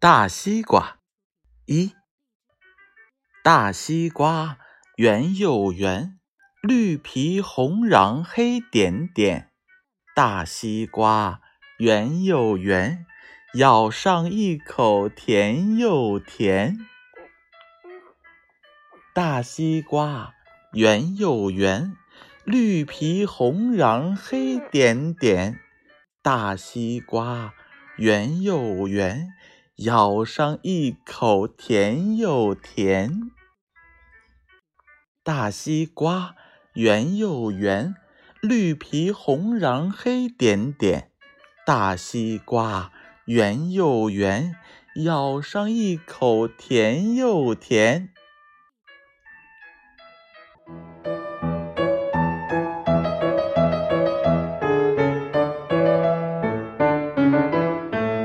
大西瓜，一大西瓜圆又圆，绿皮红瓤黑点点。大西瓜圆又圆，咬上一口甜又甜。大西瓜圆又圆，绿皮红瓤黑点点。大西瓜圆又圆。咬上一口，甜又甜。大西瓜圆又圆，绿皮红瓤黑点点。大西瓜圆又圆，咬上一口，甜又甜。